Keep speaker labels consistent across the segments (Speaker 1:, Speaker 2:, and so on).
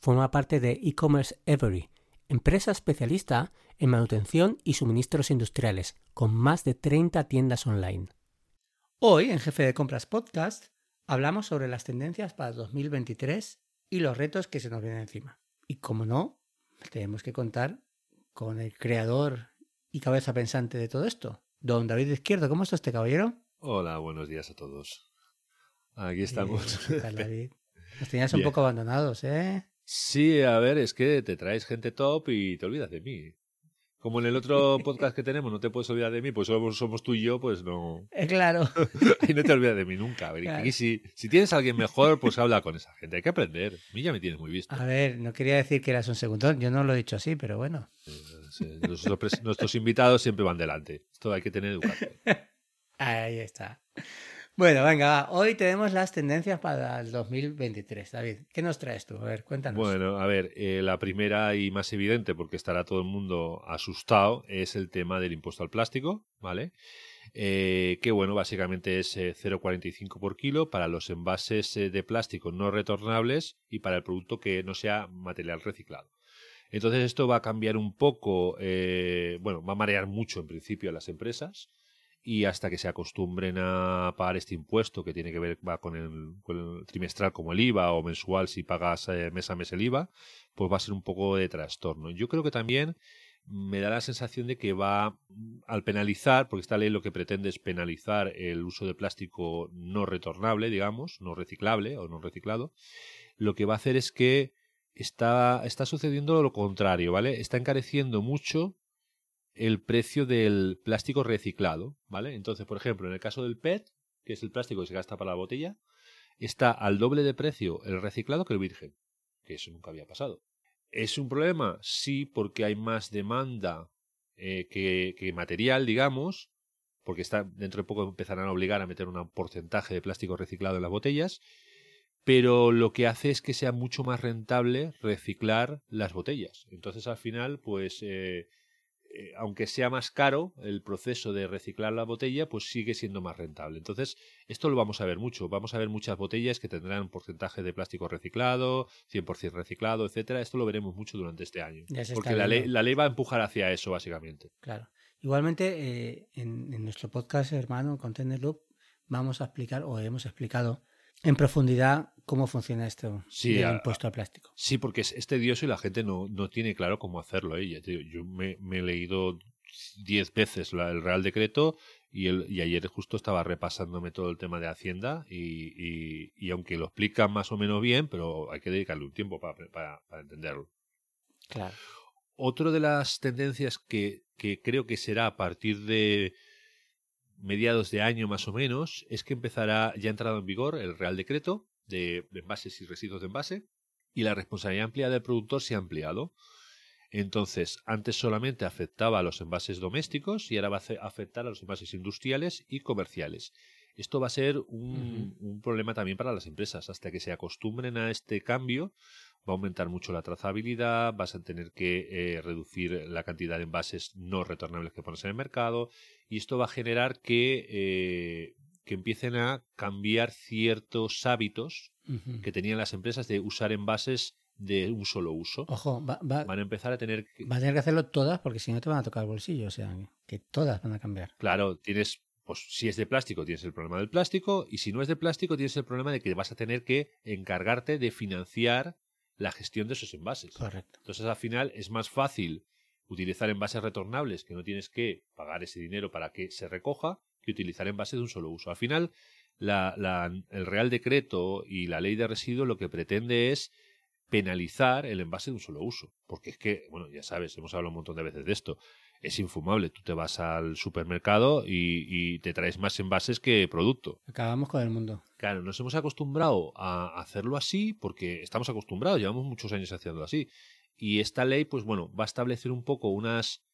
Speaker 1: forma parte de e-commerce Every, empresa especialista en manutención y suministros industriales, con más de 30 tiendas online. Hoy, en Jefe de Compras Podcast, hablamos sobre las tendencias para 2023 y los retos que se nos vienen encima. Y como no, tenemos que contar con el creador y cabeza pensante de todo esto, don David Izquierdo. ¿Cómo está este caballero?
Speaker 2: Hola, buenos días a todos. Aquí estamos.
Speaker 1: ¿Qué tal, David? Nos tenías un poco abandonados, ¿eh?
Speaker 2: Sí, a ver, es que te traes gente top y te olvidas de mí. Como en el otro podcast que tenemos, no te puedes olvidar de mí, pues somos, somos tú y yo, pues no.
Speaker 1: Eh, claro.
Speaker 2: y no te olvidas de mí nunca. A ver, aquí si, si tienes a alguien mejor, pues habla con esa gente. Hay que aprender. A mí ya me tienes muy visto.
Speaker 1: A ver, no quería decir que eras un segundón. Yo no lo he dicho así, pero bueno.
Speaker 2: Sí, nuestros, nuestros invitados siempre van delante. Esto hay que tener educación.
Speaker 1: Ahí está. Bueno, venga, hoy tenemos las tendencias para el 2023. David, ¿qué nos traes tú? A ver, cuéntanos.
Speaker 2: Bueno, a ver, eh, la primera y más evidente, porque estará todo el mundo asustado, es el tema del impuesto al plástico, ¿vale? Eh, que bueno, básicamente es 0,45 eh, por kilo para los envases de plástico no retornables y para el producto que no sea material reciclado. Entonces esto va a cambiar un poco, bueno, va a marear mucho en principio a las empresas, y hasta que se acostumbren a pagar este impuesto que tiene que ver va con el, trimestral como el IVA o mensual si pagas eh, mes a mes el IVA, pues va a ser un poco de trastorno. Yo creo que también me da la sensación de que va al penalizar, porque esta ley lo que pretende es penalizar el uso de plástico no retornable, digamos, no reciclable o no reciclado, lo que va a hacer es que está, está sucediendo lo contrario, ¿vale? Está encareciendo mucho el precio del plástico reciclado, ¿vale? Entonces, por ejemplo, en el caso del PET, que es el plástico que se gasta para la botella, está al doble de precio el reciclado que el virgen, que eso nunca había pasado. ¿Es un problema? Sí, porque hay más demanda eh, que, material, digamos, porque está, dentro de poco empezarán a obligar a meter un porcentaje de plástico reciclado en las botellas, pero lo que hace es que sea mucho más rentable reciclar las botellas. Entonces, al final, pues eh, eh, aunque sea más caro el proceso de reciclar la botella, pues sigue siendo más rentable. Entonces, esto lo vamos a ver mucho. Vamos a ver muchas botellas que tendrán un porcentaje de plástico reciclado, 100% reciclado, etcétera. Esto lo veremos mucho durante este año. Porque la ley, la ley, va a empujar hacia eso, básicamente.
Speaker 1: Claro. Igualmente, eh, en, en, nuestro podcast hermano, Container Loop, vamos a explicar, o hemos explicado en profundidad cómo funciona esto del impuesto al plástico.
Speaker 2: Sí, porque es, tedioso y la gente no, no tiene claro cómo hacerlo. ¿eh? Yo me, he leído diez veces el Real Decreto y, el, y ayer justo estaba repasándome todo el tema de Hacienda y, y, aunque lo explica más o menos bien, pero hay que dedicarle un tiempo para, para, para entenderlo.
Speaker 1: Claro.
Speaker 2: Otra de las tendencias que, que creo que será a partir de mediados de año más o menos, es que empezará, ya ha entrado en vigor el Real Decreto de, envases y residuos de envase y la responsabilidad ampliada del productor se ha ampliado. Entonces, antes solamente afectaba a los envases domésticos y ahora va a afectar a los envases industriales y comerciales. Esto va a ser un, un problema también para las empresas. Hasta que se acostumbren a este cambio, va a aumentar mucho la trazabilidad, vas a tener que eh, reducir la cantidad de envases no retornables que pones en el mercado y esto va a generar que, eh, que empiecen a cambiar ciertos hábitos que tenían las empresas de usar envases de un solo uso.
Speaker 1: Ojo, van
Speaker 2: a empezar a tener
Speaker 1: que... Va a tener que hacerlo todas porque si no te van a tocar el bolsillo, o sea, que todas van a cambiar.
Speaker 2: Claro, tienes pues si es de plástico tienes el problema del plástico y si no es de plástico tienes el problema de que vas a tener que encargarte de financiar la gestión de esos envases.
Speaker 1: Correcto.
Speaker 2: Entonces, al final es más fácil utilizar envases retornables que no tienes que pagar ese dinero para que se recoja que utilizar envases de un solo uso. Al final, el Real Decreto y la Ley de Residuos lo que pretende es penalizar el envase de un solo uso. Porque es que, bueno, ya sabes, hemos hablado un montón de veces de esto es infumable. Tú te vas al supermercado y, te traes más envases que producto.
Speaker 1: Acabamos con el mundo.
Speaker 2: Claro, nos hemos acostumbrado a hacerlo así porque estamos acostumbrados, llevamos muchos años haciendo así. Y esta ley, pues bueno, va a establecer un poco unas,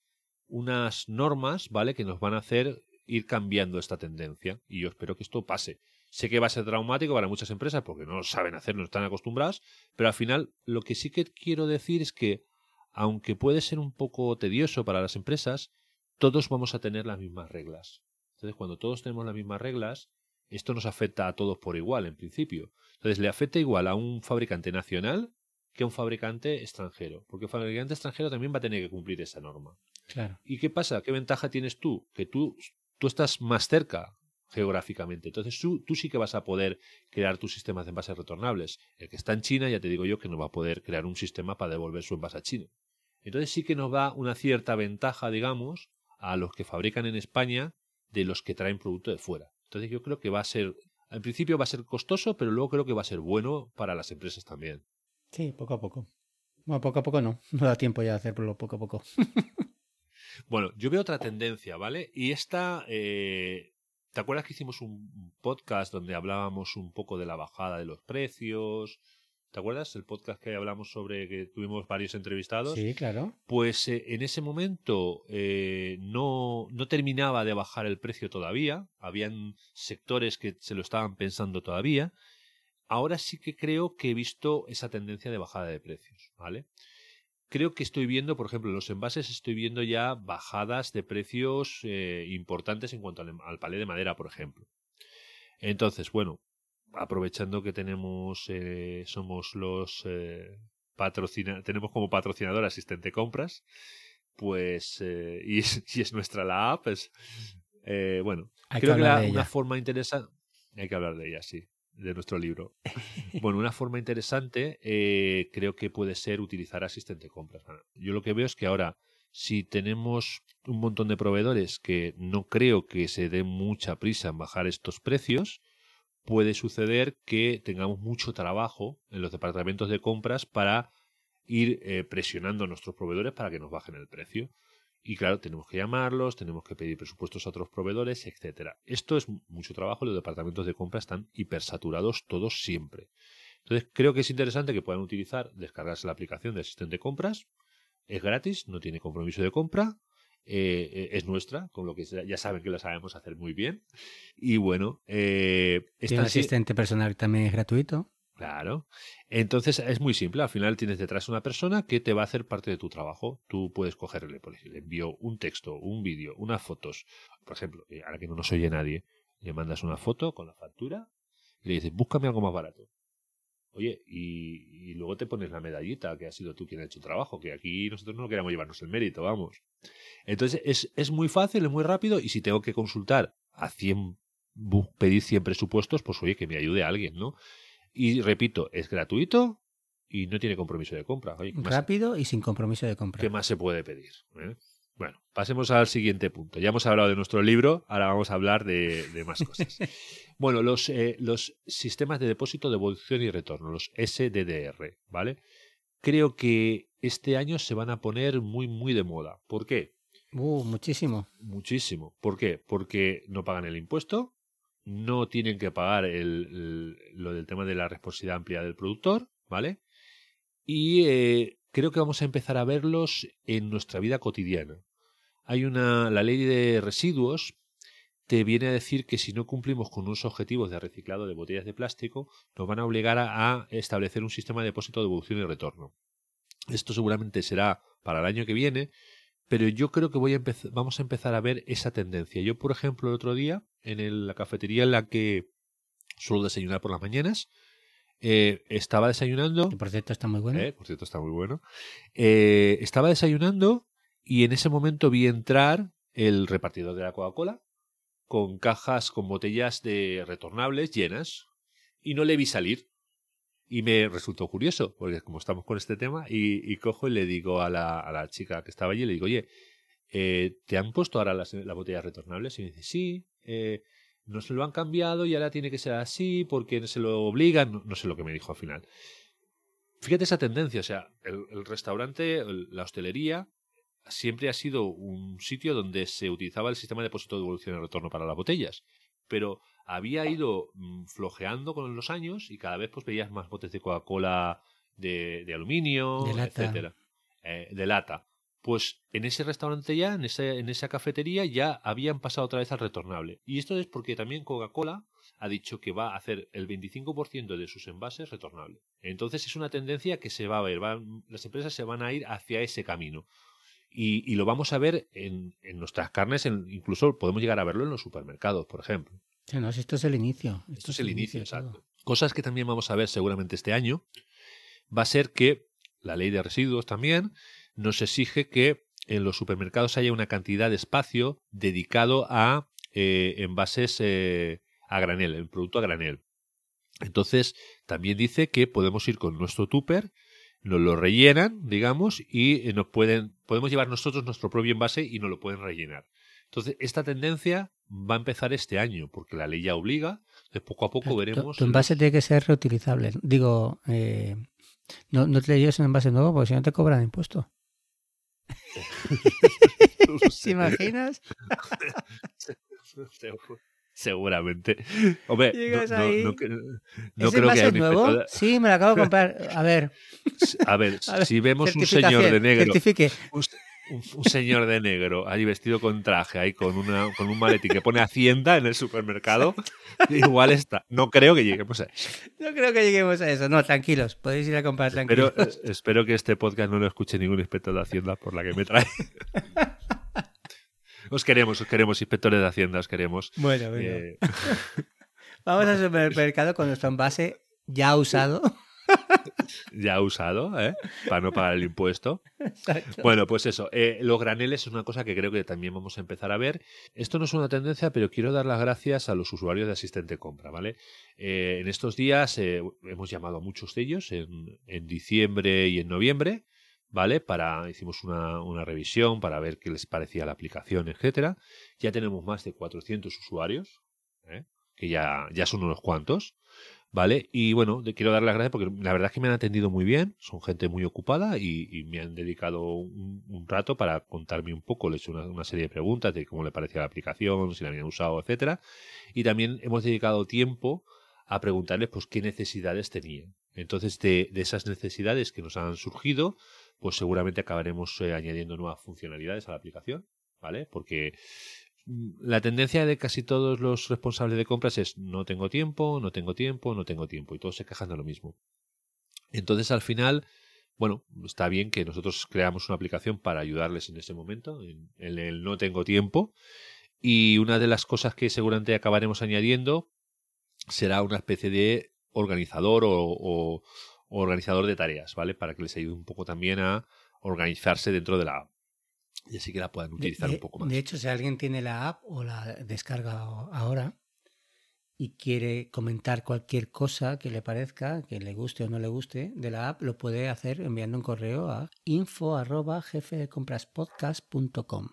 Speaker 2: unas normas, ¿vale? Que nos van a hacer ir cambiando esta tendencia. Y yo espero que esto pase. Sé que va a ser traumático para muchas empresas porque no lo saben hacer, no están acostumbradas, pero al final lo que sí que quiero decir es que, aunque puede ser un poco tedioso para las empresas, todos vamos a tener las mismas reglas. Entonces, cuando todos tenemos las mismas reglas, esto nos afecta a todos por igual, en principio. Entonces, le afecta igual a un fabricante nacional que a un fabricante extranjero, porque el fabricante extranjero también va a tener que cumplir esa norma.
Speaker 1: Claro.
Speaker 2: ¿Y qué pasa? ¿Qué ventaja tienes tú? Que tú, tú estás más cerca geográficamente. Entonces tú, tú, sí que vas a poder crear tus sistemas de envases retornables. El que está en China, ya te digo yo que no va a poder crear un sistema para devolver su envase a China. Entonces sí que nos da una cierta ventaja, digamos, a los que fabrican en España de los que traen producto de fuera. Entonces yo creo que va a ser, al principio va a ser costoso, pero luego creo que va a ser bueno para las empresas también.
Speaker 1: Sí, poco a poco. Bueno, poco a poco no. No da tiempo ya de hacerlo poco a poco.
Speaker 2: bueno, yo veo otra tendencia, ¿vale? Y esta, eh, ¿te acuerdas que hicimos un podcast donde hablábamos un poco de la bajada de los precios? ¿Te acuerdas? El podcast que hablamos sobre que tuvimos varios entrevistados.
Speaker 1: Sí, claro.
Speaker 2: Pues eh, en ese momento eh, no, no terminaba de bajar el precio todavía. Habían sectores que se lo estaban pensando todavía. Ahora sí que creo que he visto esa tendencia de bajada de precios, ¿vale? Creo que estoy viendo, por ejemplo, en los envases estoy viendo ya bajadas de precios eh, importantes en cuanto al, al palé de madera, por ejemplo. Entonces, bueno, aprovechando que tenemos, eh, somos los eh, patrocina tenemos como patrocinador asistente compras, pues, eh, y, es, y, es, nuestra la app, es, eh, bueno,
Speaker 1: hay
Speaker 2: creo
Speaker 1: que,
Speaker 2: la, una forma interesante, hay que hablar de ella, sí, de nuestro libro. bueno, una forma interesante eh, creo que puede ser utilizar asistente compras. Yo lo que veo es que ahora, si tenemos un montón de proveedores que no creo que se dé mucha prisa en bajar estos precios, puede suceder que tengamos mucho trabajo en los departamentos de compras para ir eh, presionando a nuestros proveedores para que nos bajen el precio. Y claro, tenemos que llamarlos, tenemos que pedir presupuestos a otros proveedores, etcétera. Esto es mucho trabajo, los departamentos de compra están hipersaturados todos siempre. Entonces, creo que es interesante que puedan utilizar, descargarse la aplicación de asistente compras. Es gratis, no tiene compromiso de compra, eh, es nuestra, con lo que ya saben que lo sabemos hacer muy bien. Y bueno, eh,
Speaker 1: ¿Tiene un asistente personal también es gratuito?
Speaker 2: Claro. Entonces es muy simple. Al final tienes detrás una persona que te va a hacer parte de tu trabajo. Tú puedes cogerle, por ejemplo, le envío un texto, un vídeo, unas fotos. Por ejemplo, eh, ahora que no nos oye nadie, le mandas una foto con la factura y le dices, búscame algo más barato. Oye, y, y, luego te pones la medallita que ha sido tú quien ha hecho el trabajo, que aquí nosotros no queremos llevarnos el mérito, vamos. Entonces es, es muy fácil, es muy rápido y si tengo que consultar a 100, pedir 100 presupuestos, pues oye, que me ayude a alguien, ¿no? Y repito, es gratuito y no tiene compromiso de compra. Oye,
Speaker 1: Rápido más, y sin compromiso de compra.
Speaker 2: ¿Qué más se puede pedir? ¿Eh? Bueno, pasemos al siguiente punto. Ya hemos hablado de nuestro libro, ahora vamos a hablar de, de más cosas. bueno, los, eh, los sistemas de depósito, devolución y retorno, los SDDR, ¿vale? Creo que este año se van a poner muy, muy de moda. ¿Por qué?
Speaker 1: Uh, muchísimo.
Speaker 2: Muchísimo. ¿Por qué? Porque no pagan el impuesto, no tienen que pagar el, el, lo del tema de la responsabilidad amplia del productor, ¿vale? Y eh, creo que vamos a empezar a verlos en nuestra vida cotidiana. Hay una, la ley de residuos te viene a decir que si no cumplimos con unos objetivos de reciclado de botellas de plástico, nos van a obligar a, a establecer un sistema de depósito, devolución y retorno. Esto seguramente será para el año que viene, pero yo creo que voy a vamos a empezar a ver esa tendencia. Yo, por ejemplo, el otro día, en el, la cafetería en la que suelo desayunar por las mañanas, eh, estaba desayunando.
Speaker 1: Que por cierto está muy bueno.
Speaker 2: Eh, por cierto está muy bueno. Eh, estaba desayunando y en ese momento vi entrar el repartidor de la Coca-Cola con cajas, con botellas de retornables llenas y no le vi salir. Y me resultó curioso, porque como estamos con este tema, y, cojo y le digo a la, a la, chica que estaba allí, le digo, oye, eh, ¿te han puesto ahora las, las, botellas retornables? Y me dice, sí, eh, no se lo han cambiado y ahora tiene que ser así porque se lo obligan. No, sé lo que me dijo al final. Fíjate esa tendencia, o sea, el, restaurante, la hostelería, siempre ha sido un sitio donde se utilizaba el sistema de depósito de devolución y retorno para las botellas. Pero había ido mm, flojeando con los años y cada vez pues veías más botes de Coca-Cola de, de, aluminio,
Speaker 1: de lata.
Speaker 2: etcétera. eh, de lata. Pues en ese restaurante ya, en, ese, en esa cafetería, ya habían pasado otra vez al retornable. Y esto es porque también Coca-Cola ha dicho que va a hacer el 25% de sus envases retornable. Entonces es una tendencia que se va a ver, las empresas se van a ir hacia ese camino. Y, lo vamos a ver en, nuestras carnes, incluso podemos llegar a verlo en los supermercados, por ejemplo.
Speaker 1: no, esto es el inicio.
Speaker 2: Esto, es el inicio, exacto. Cosas que también vamos a ver seguramente este año va a ser que la ley de residuos también nos exige que en los supermercados haya una cantidad de espacio dedicado a eh, envases eh, a granel, el producto a granel. Entonces, también dice que podemos ir con nuestro tupper, nos lo rellenan, digamos, y nos pueden, podemos llevar nosotros nuestro propio envase y nos lo pueden rellenar. Entonces, esta tendencia va a empezar este año, porque la ley ya obliga. Entonces, poco a poco veremos.
Speaker 1: Tu, envase tiene que ser reutilizable. Digo, eh, no, no te lleves un envase nuevo porque si no te cobran impuesto. ¿Te imaginas?
Speaker 2: Seguramente. Hombre, no,
Speaker 1: creo que nuevo? Sí, me lo acabo de comprar. A ver.
Speaker 2: A ver, si vemos un señor de negro. Un, señor de negro ahí vestido con traje, ahí con, una, con un maletín que pone Hacienda en el supermercado, igual está. No creo que lleguemos a eso.
Speaker 1: No creo que lleguemos a eso. No, tranquilos, podéis ir a comprar tranquilos.
Speaker 2: Espero, espero que este podcast no lo escuche ningún inspector de Hacienda por la que me trae. Os queremos, os queremos, inspectores de Hacienda, os queremos.
Speaker 1: Bueno, bueno. Eh, Vamos al supermercado con nuestro envase ya usado.
Speaker 2: ya usado, ¿eh? Para no pagar el impuesto. Bueno, pues eso. Eh, los graneles es una cosa que creo que también vamos a empezar a ver. Esto no es una tendencia, pero quiero dar las gracias a los usuarios de asistente compra, ¿vale? Eh, en estos días hemos llamado a muchos de ellos en, en diciembre y en noviembre. ¿Vale? Para, hicimos una, una, revisión para ver qué les parecía la aplicación, etcétera. Ya tenemos más de 400 usuarios, ¿eh? que ya, ya son unos cuantos, ¿vale? Y bueno, quiero dar las gracias porque la verdad es que me han atendido muy bien, son gente muy ocupada y, me han dedicado un, rato para contarme un poco, les he hecho una, serie de preguntas de cómo le parecía la aplicación, si la habían usado, etcétera. Y también hemos dedicado tiempo a preguntarles pues qué necesidades tenían. Entonces, de, de esas necesidades que nos han surgido, pues seguramente acabaremos eh, añadiendo nuevas funcionalidades a la aplicación, ¿vale? Porque mm, la tendencia de casi todos los responsables de compras es no tengo tiempo, no tengo tiempo, no tengo tiempo, y todos se quejan de lo mismo. Entonces, al final, bueno, está bien que nosotros creamos una aplicación para ayudarles en ese momento, en, el no tengo tiempo. Y una de las cosas que seguramente acabaremos añadiendo será una especie de organizador o, organizador de tareas, ¿vale? Para que les ayude un poco también a organizarse dentro de la app. Y así que la puedan utilizar un poco más.
Speaker 1: De hecho, si alguien tiene la app o la descarga ahora y quiere comentar cualquier cosa que le parezca, que le guste o no le guste de la app, lo puede hacer enviando un correo a info arroba jefe de compras podcast.com.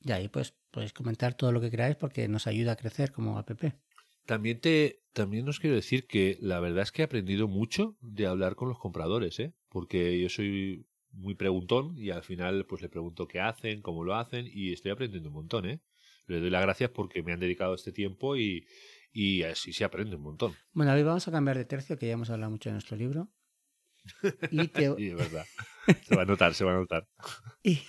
Speaker 1: Y ahí pues podéis comentar todo lo que queráis porque nos ayuda a crecer como app.
Speaker 2: También te, también os quiero decir que la verdad es que he aprendido mucho de hablar con los compradores, ¿eh? Porque yo soy muy preguntón y al final pues le pregunto qué hacen, cómo lo hacen y estoy aprendiendo un montón, ¿eh? Les doy las gracias porque me han dedicado este tiempo y, y así se aprende un montón.
Speaker 1: Bueno, hoy vamos a cambiar de tercio, que ya hemos hablado mucho de nuestro libro.
Speaker 2: Y te... sí, es verdad. Se va a notar, se va a notar.
Speaker 1: y,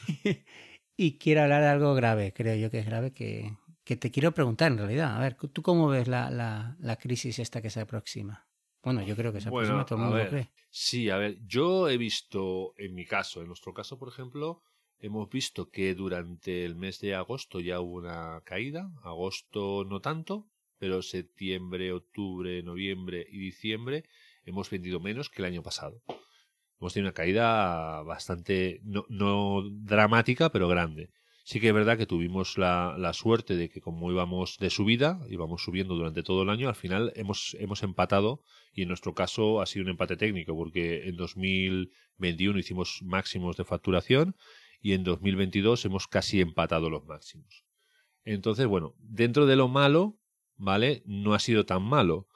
Speaker 1: y quiero hablar de algo grave, creo yo que es grave, que, que te quiero preguntar en realidad. A ver, ¿tú cómo ves la, la, crisis esta que se aproxima? Bueno, yo creo que se aproxima, todo el mundo cree.
Speaker 2: Sí, a ver, yo he visto, en mi caso, en nuestro caso, por ejemplo, hemos visto que durante el mes de agosto ya hubo una caída. Agosto no tanto, pero septiembre, octubre, noviembre y diciembre hemos vendido menos que el año pasado. Hemos tenido una caída bastante, no, no dramática, pero grande. Sí que es verdad que tuvimos la, la, suerte de que como íbamos de subida, íbamos subiendo durante todo el año, al final hemos, hemos empatado y en nuestro caso ha sido un empate técnico porque en 2021 hicimos máximos de facturación y en 2022 hemos casi empatado los máximos. Entonces, bueno, dentro de lo malo, ¿vale? No ha sido tan malo.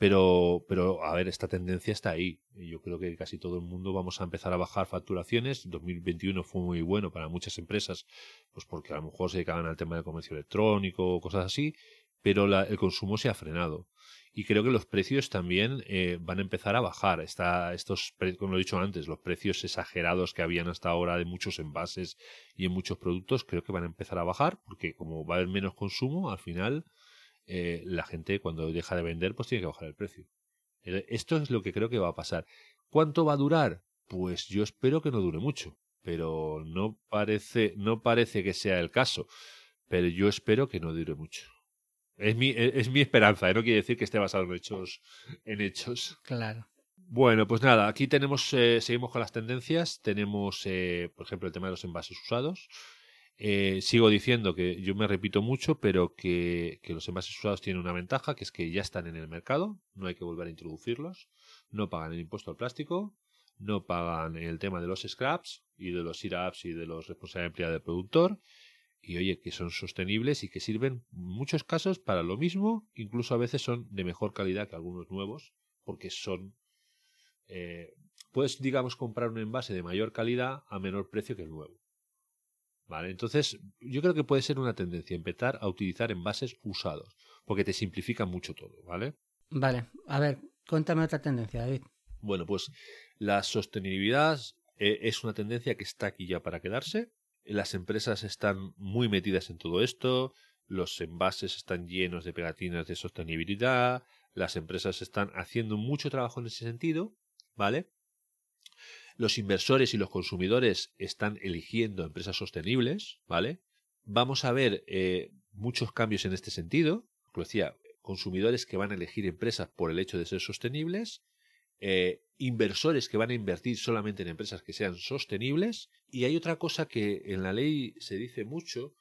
Speaker 2: Pero, pero, a ver, esta tendencia está ahí. Yo creo que casi todo el mundo vamos a empezar a bajar facturaciones. 2021 fue muy bueno para muchas empresas, pues porque a lo mejor se dedicaban al tema del comercio electrónico cosas así, pero el consumo se ha frenado. y creo que los precios también eh, van a empezar a bajar. Está, estos, como lo he dicho antes, los precios exagerados que habían hasta ahora de muchos envases y en muchos productos, creo que van a empezar a bajar, porque como va a haber menos consumo, al final eh, la gente cuando deja de vender, pues tiene que bajar el precio. Eh, esto es lo que creo que va a pasar. ¿Cuánto va a durar? Pues yo espero que no dure mucho, pero no parece, no parece que sea el caso. Pero yo espero que no dure mucho. Es mi, e, es mi esperanza, ¿eh? no quiere decir que esté basado en hechos. En hechos.
Speaker 1: Claro.
Speaker 2: Bueno, pues nada, aquí tenemos, eh, seguimos con las tendencias. Tenemos, eh, por ejemplo, el tema de los envases usados. Sigo diciendo que yo me repito mucho, pero que, los envases usados tienen una ventaja, que es que ya están en el mercado, no hay que volver a introducirlos, no pagan el impuesto al plástico, no pagan el tema de los scraps y de los IRAPs y de los responsabilidad del productor y oye, que son sostenibles y que sirven en muchos casos para lo mismo, incluso a veces son de mejor calidad que algunos nuevos, porque son... Eh, puedes, digamos, comprar un envase de mayor calidad a menor precio que el nuevo. ¿Vale? Entonces, yo creo que puede ser una tendencia empezar a utilizar envases usados, porque te simplifica mucho todo, ¿vale?
Speaker 1: Vale, a ver, cuéntame otra tendencia, David.
Speaker 2: Bueno, pues la sostenibilidad eh, es una tendencia que está aquí ya para quedarse. Las empresas están muy metidas en todo esto, los envases están llenos de pegatinas de sostenibilidad, las empresas están haciendo mucho trabajo en ese sentido, ¿vale? Los inversores y los consumidores están eligiendo empresas sostenibles, ¿vale? Vamos a ver eh, muchos cambios en este sentido, como decía, consumidores que van a elegir empresas por el hecho de ser sostenibles eh, inversores que van a invertir solamente en empresas que sean sostenibles. Y hay otra cosa que en la ley se dice mucho,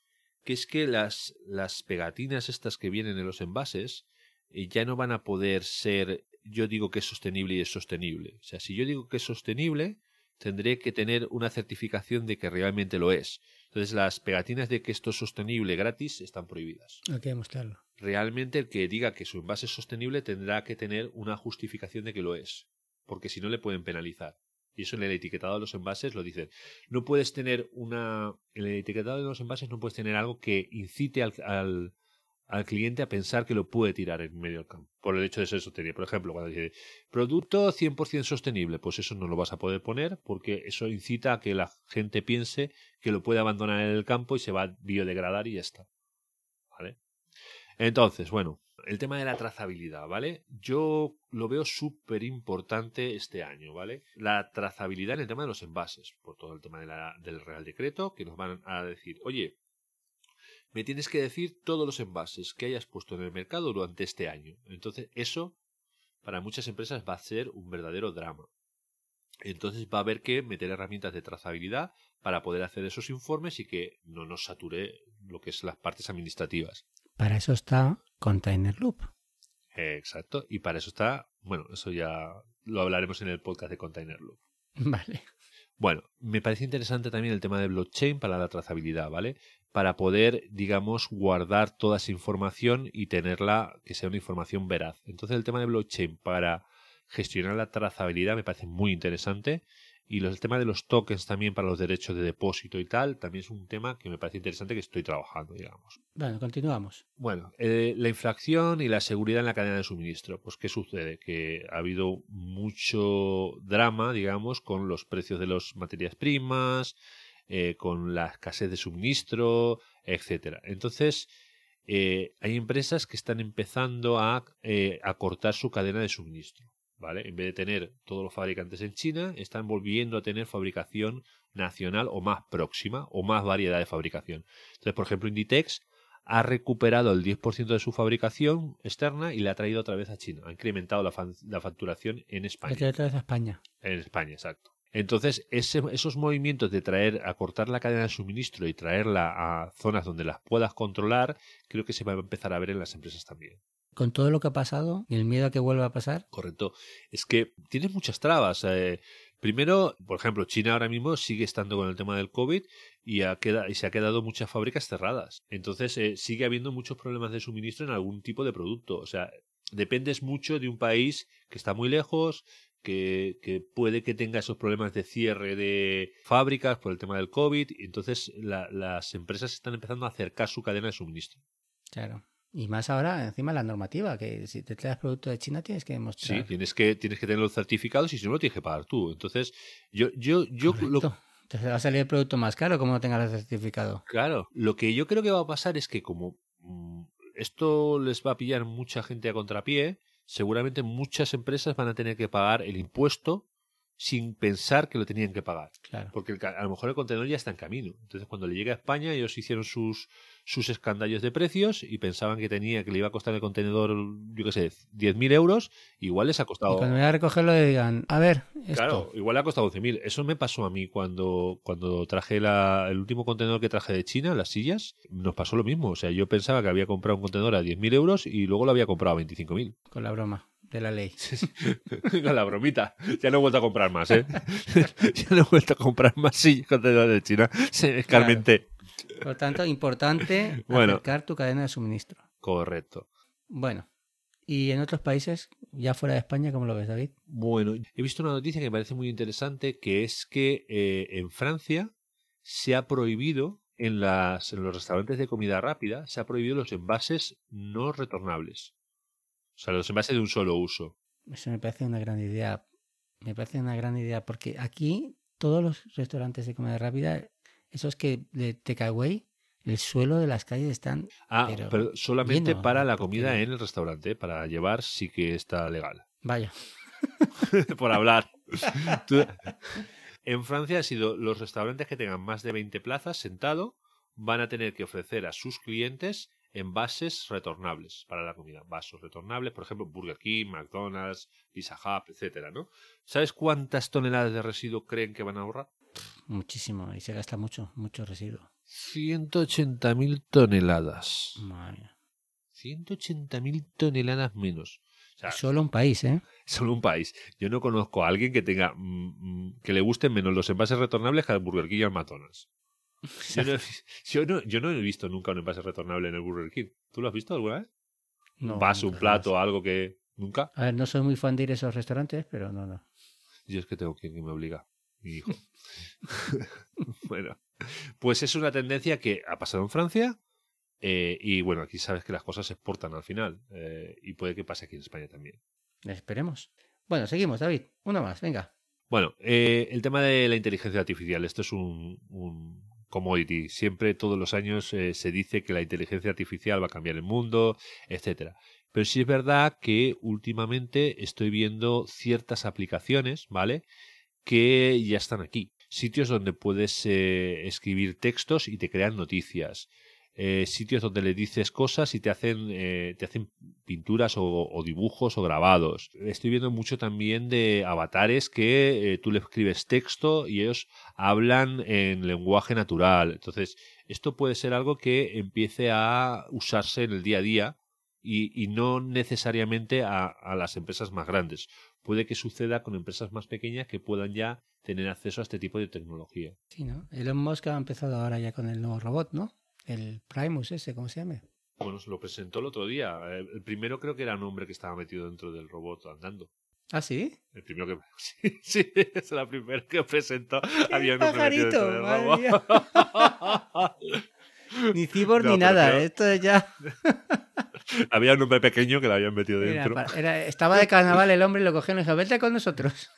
Speaker 2: que es que las, las pegatinas estas que vienen en los envases eh, ya no van a poder ser, yo digo que es sostenible y es sostenible. O sea, si yo digo que es sostenible, tendré que tener una certificación de que realmente lo es. Entonces las pegatinas de que esto es sostenible gratis están prohibidas.
Speaker 1: Hay que demostrarlo.
Speaker 2: Realmente el que diga que su envase es sostenible tendrá que tener una justificación de que lo es, porque si no le pueden penalizar. Y eso en el etiquetado de los envases lo dicen. No puedes tener una... En el etiquetado de los envases no puedes tener algo que incite al, al cliente a pensar que lo puede tirar en medio del campo, por el hecho de ser sostenible. Por ejemplo, cuando dice producto 100% sostenible, pues eso no lo vas a poder poner porque eso incita a que la gente piense que lo puede abandonar en el campo y se va a biodegradar y ya está. ¿Vale? Entonces, bueno, el tema de la trazabilidad, ¿vale? Yo lo veo súper importante este año, ¿vale? La trazabilidad en el tema de los envases, por todo el tema del Real Decreto, que nos van a decir, oye, me tienes que decir todos los envases que hayas puesto en el mercado durante este año. Entonces, eso para muchas empresas va a ser un verdadero drama. Entonces va a haber que meter herramientas de trazabilidad para poder hacer esos informes y que no nos sature lo que es las partes administrativas.
Speaker 1: Para eso está Container Loop.
Speaker 2: exacto, y para eso está, bueno, eso ya lo hablaremos en el podcast de Container Loop.
Speaker 1: Vale.
Speaker 2: Bueno, me parece interesante también el tema de blockchain para la trazabilidad, ¿vale? Para poder, digamos, guardar toda esa información y tenerla que sea una información veraz. Entonces el tema de blockchain para gestionar la trazabilidad me parece muy interesante y el tema de los tokens también para los derechos de depósito y tal, también es un tema que me parece interesante que estoy trabajando, digamos.
Speaker 1: Bueno, continuamos.
Speaker 2: Bueno, eh, la inflación y la seguridad en la cadena de suministro. Pues, ¿qué sucede? Que ha habido mucho drama, digamos, con los precios de las materias primas, eh, con la escasez de suministro, etcétera. Entonces, eh, hay empresas que están empezando a, a cortar su cadena de suministro. ¿Vale? En vez de tener todos los fabricantes en China, están volviendo a tener fabricación nacional o más próxima o más variedad de fabricación. Entonces, por ejemplo, Inditex ha recuperado el 10% de su fabricación externa y la ha traído otra vez a China. Ha incrementado la, facturación en España.
Speaker 1: La otra vez a España.
Speaker 2: En España, exacto. Entonces, esos movimientos de traer, a cortar la cadena de suministro y traerla a zonas donde las puedas controlar, creo que se va a empezar a ver en las empresas también
Speaker 1: con todo lo que ha pasado y el miedo a que vuelva a pasar?
Speaker 2: Correcto. Es que tienes muchas trabas. Eh, primero, por ejemplo, China ahora mismo sigue estando con el tema del COVID y, ha y se ha quedado muchas fábricas cerradas. Entonces, eh, sigue habiendo muchos problemas de suministro en algún tipo de producto. O sea, dependes mucho de un país que está muy lejos, que, que, puede que tenga esos problemas de cierre de fábricas por el tema del COVID. Entonces las empresas están empezando a acercar su cadena de suministro.
Speaker 1: Claro. Y más ahora, encima la normativa, que si te traes producto de China tienes que demostrar.
Speaker 2: Sí, tienes que, tienes que tener los certificados y si no lo tienes que pagar tú. Entonces, yo, yo, yo lo,
Speaker 1: va a salir el producto más caro como no tengas el certificado.
Speaker 2: Claro, lo que yo creo que va a pasar es que como mm, esto les va a pillar mucha gente a contrapié, seguramente muchas empresas van a tener que pagar el impuesto sin pensar que lo tenían que pagar.
Speaker 1: Claro.
Speaker 2: Porque el a lo mejor el contenedor ya está en camino. Entonces, cuando le llegue a España, ellos hicieron sus, sus escandallos de precios y pensaban que tenía que le iba a costar el contenedor, yo qué sé, 10.000 euros. Igual les ha
Speaker 1: Y
Speaker 2: costado.
Speaker 1: cuando voy a recogerlo le digan, a ver, esto.
Speaker 2: Claro, igual le ha costado 11.000. Eso me pasó a mí cuando, cuando traje la, el último contenedor que traje de China, las sillas. Nos pasó lo mismo. O sea, yo pensaba que había comprado un contenedor a 10.000 euros y luego lo había comprado a 25.000.
Speaker 1: Con la broma de la ley.
Speaker 2: Con la bromita. Ya no he vuelto a comprar más, ¿eh? ya no he vuelto a comprar más sillas de China. Se escarmenté.
Speaker 1: Por lo tanto, importante
Speaker 2: Bueno.
Speaker 1: acercar tu cadena de suministro.
Speaker 2: Correcto.
Speaker 1: Bueno, y en otros países, ya fuera de España, ¿cómo lo ves, David?
Speaker 2: Bueno, he visto una noticia que me parece muy interesante, que es que eh, en Francia se ha prohibido en, las, en los restaurantes de comida rápida, se ha prohibido los envases no retornables. O sea, los envases de un solo uso.
Speaker 1: Eso me parece una gran idea. Me parece una gran idea porque aquí todos los restaurantes de comida rápida, esos que de takeaway, el suelo de las calles están...
Speaker 2: Ah,
Speaker 1: Pero
Speaker 2: pero, solamente
Speaker 1: lleno,
Speaker 2: para la
Speaker 1: porque-
Speaker 2: comida en el restaurante, para llevar sí que está legal.
Speaker 1: Vaya,
Speaker 2: Por hablar. Tú- En Francia ha sido los restaurantes que tengan más de 20 plazas sentado van a tener que ofrecer a sus clientes envases retornables para la comida. Vasos retornables, por ejemplo, Burger King, McDonald's, Pizza Hut, etcétera, ¿no? ¿Sabes cuántas toneladas de residuo creen que van a ahorrar?
Speaker 1: muchísimo. Y se gasta mucho, mucho residuo.
Speaker 2: 180.000 toneladas.
Speaker 1: Madre mía.
Speaker 2: 180.000 toneladas menos. O sea,
Speaker 1: Solo un país, ¿eh?
Speaker 2: solo un país. Yo no conozco a alguien que tenga mm, mm, que le gusten menos los envases retornables que al Burger King y al McDonald's. Yo no, yo, no, yo no he visto nunca un envase retornable en el Burger King. ¿Tú lo has visto alguna vez?
Speaker 1: No,
Speaker 2: un vaso, un plato, algo que nunca.
Speaker 1: A ver, no soy muy fan de ir a esos restaurantes, pero no, no.
Speaker 2: Yo es que tengo quien me obliga, mi hijo. bueno, pues es una tendencia que ha pasado en Francia eh, y bueno, aquí sabes que las cosas se exportan al final eh, y puede que pase aquí en España también.
Speaker 1: Esperemos. Bueno, seguimos, David. Uno más, venga.
Speaker 2: Bueno, eh, el tema de la inteligencia artificial, esto es un, un commodity. Siempre, todos los años, eh, se dice que la inteligencia artificial va a cambiar el mundo, etcétera. Pero sí es verdad que últimamente estoy viendo ciertas aplicaciones, ¿vale? Que ya están aquí. Sitios donde puedes eh, escribir textos y te crean noticias. Eh, sitios donde le dices cosas y te hacen, eh, te hacen pinturas o, dibujos o grabados. Estoy viendo mucho también de avatares que eh, tú le escribes texto y ellos hablan en lenguaje natural. Entonces, esto puede ser algo que empiece a usarse en el día a día y, y no necesariamente a, a las empresas más grandes. Puede que suceda con empresas más pequeñas que puedan ya tener acceso a este tipo de tecnología.
Speaker 1: Sí, ¿no? Elon Musk ha empezado ahora ya con el nuevo robot, ¿no? El Primus ese, ¿cómo se llama?
Speaker 2: Bueno, se lo presentó el otro día. Eh, El primero creo que era un hombre que estaba metido dentro del robot andando.
Speaker 1: Ah, sí.
Speaker 2: El primero que. Sí, sí, es la primera que presentó. Había un hombre metido
Speaker 1: pajarito!
Speaker 2: dentro del robot.
Speaker 1: Ni cyborg
Speaker 2: No,
Speaker 1: ni nada.
Speaker 2: creo-
Speaker 1: Esto es ya.
Speaker 2: Había un hombre pequeño que lo habían metido
Speaker 1: Era
Speaker 2: dentro.
Speaker 1: era- estaba de carnaval el hombre y lo cogieron y dijo, vete con nosotros.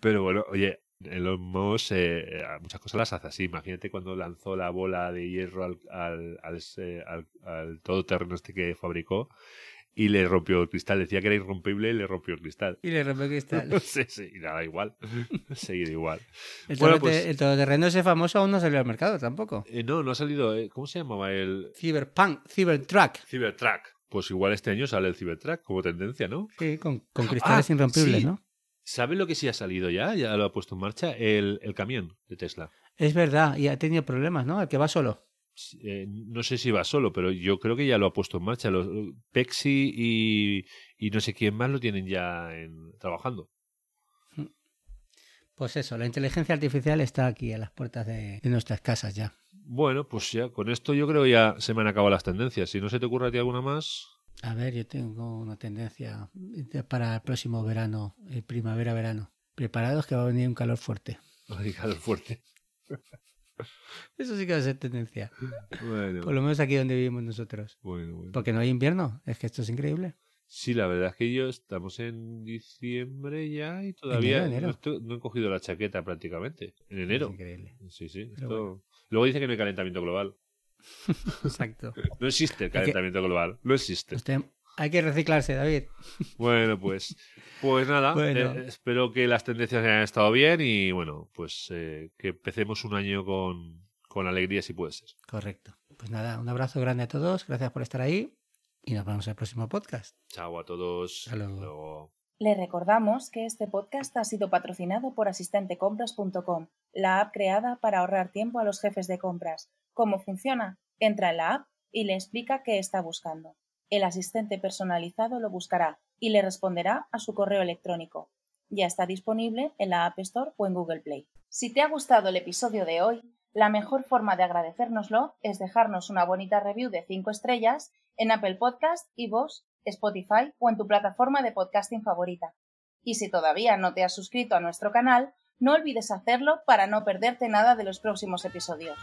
Speaker 2: Pero bueno, oye, Elon Musk eh, a muchas cosas las hace así. Imagínate cuando lanzó la bola de hierro al, al, al, eh, al- al todoterreno este que fabricó y le rompió el cristal. Decía que era irrompible y le rompió el cristal.
Speaker 1: Y le rompió el cristal.
Speaker 2: sí, sí, y nada, igual. Seguir igual.
Speaker 1: El,
Speaker 2: Bueno, pues-
Speaker 1: el todoterreno ese famoso aún no salió al mercado tampoco.
Speaker 2: Eh, no, no ha salido. eh, ¿Cómo se llamaba el
Speaker 1: Cyberpunk, Cybertruck.
Speaker 2: Cybertruck? Pues igual este año sale el Cybertruck como tendencia, ¿no?
Speaker 1: Sí, con, con cristales irrompibles,
Speaker 2: sí.
Speaker 1: ¿no?
Speaker 2: ¿Sabe lo que sí ha salido ya? Ya lo ha puesto en marcha el, el camión de Tesla.
Speaker 1: Es verdad, y ha tenido problemas, ¿no? El que va solo.
Speaker 2: Eh, no sé si va solo, pero yo creo que ya lo ha puesto en marcha. Los, Pexi y, y no sé quién más lo tienen ya en- trabajando.
Speaker 1: Pues eso, la inteligencia artificial está aquí a las puertas de, de nuestras casas ya.
Speaker 2: Bueno, pues ya con esto yo creo ya se me han acabado las tendencias. Si no se te ocurre a ti alguna más,
Speaker 1: A ver, yo tengo una tendencia para el próximo verano, primavera-verano. Preparados que va a venir un calor fuerte.
Speaker 2: radical fuerte.
Speaker 1: Eso sí que va a ser tendencia.
Speaker 2: Bueno,
Speaker 1: Por lo menos aquí donde vivimos nosotros.
Speaker 2: bueno, bueno.
Speaker 1: Porque no hay invierno. Es que esto es increíble.
Speaker 2: Sí, la verdad es que yo estamos en diciembre ya y todavía
Speaker 1: Enero, enero.
Speaker 2: No, he cogido la chaqueta prácticamente. En enero.
Speaker 1: Es increíble.
Speaker 2: Sí, sí. Esto- Luego dice que no hay calentamiento global.
Speaker 1: Exacto.
Speaker 2: No existe el
Speaker 1: que-
Speaker 2: calentamiento global. No existe.
Speaker 1: Usted- hay que reciclarse, David.
Speaker 2: Bueno, pues, pues nada.
Speaker 1: Bueno.
Speaker 2: eh, espero que las tendencias hayan estado bien y bueno, pues eh, que empecemos un año con, con alegría si puede ser.
Speaker 1: Correcto. Pues nada, un abrazo grande a todos. Gracias por estar ahí. Y nos vemos en el próximo podcast.
Speaker 2: Chao a todos.
Speaker 1: Hasta luego.
Speaker 2: luego.
Speaker 3: Le recordamos que este podcast ha sido patrocinado por asistentecompras.com, la app creada para ahorrar tiempo a los jefes de compras. ¿Cómo funciona? Entra en la app y le explica qué está buscando. El asistente personalizado lo buscará y le responderá a su correo electrónico. Ya está disponible en la App Store o en Google Play. Si te ha gustado el episodio de hoy, la mejor forma de agradecérnoslo es dejarnos una bonita review de 5 estrellas en Apple Podcast, iVoox, Spotify o en tu plataforma de podcasting favorita. Y si todavía no te has suscrito a nuestro canal, no olvides hacerlo para no perderte nada de los próximos episodios.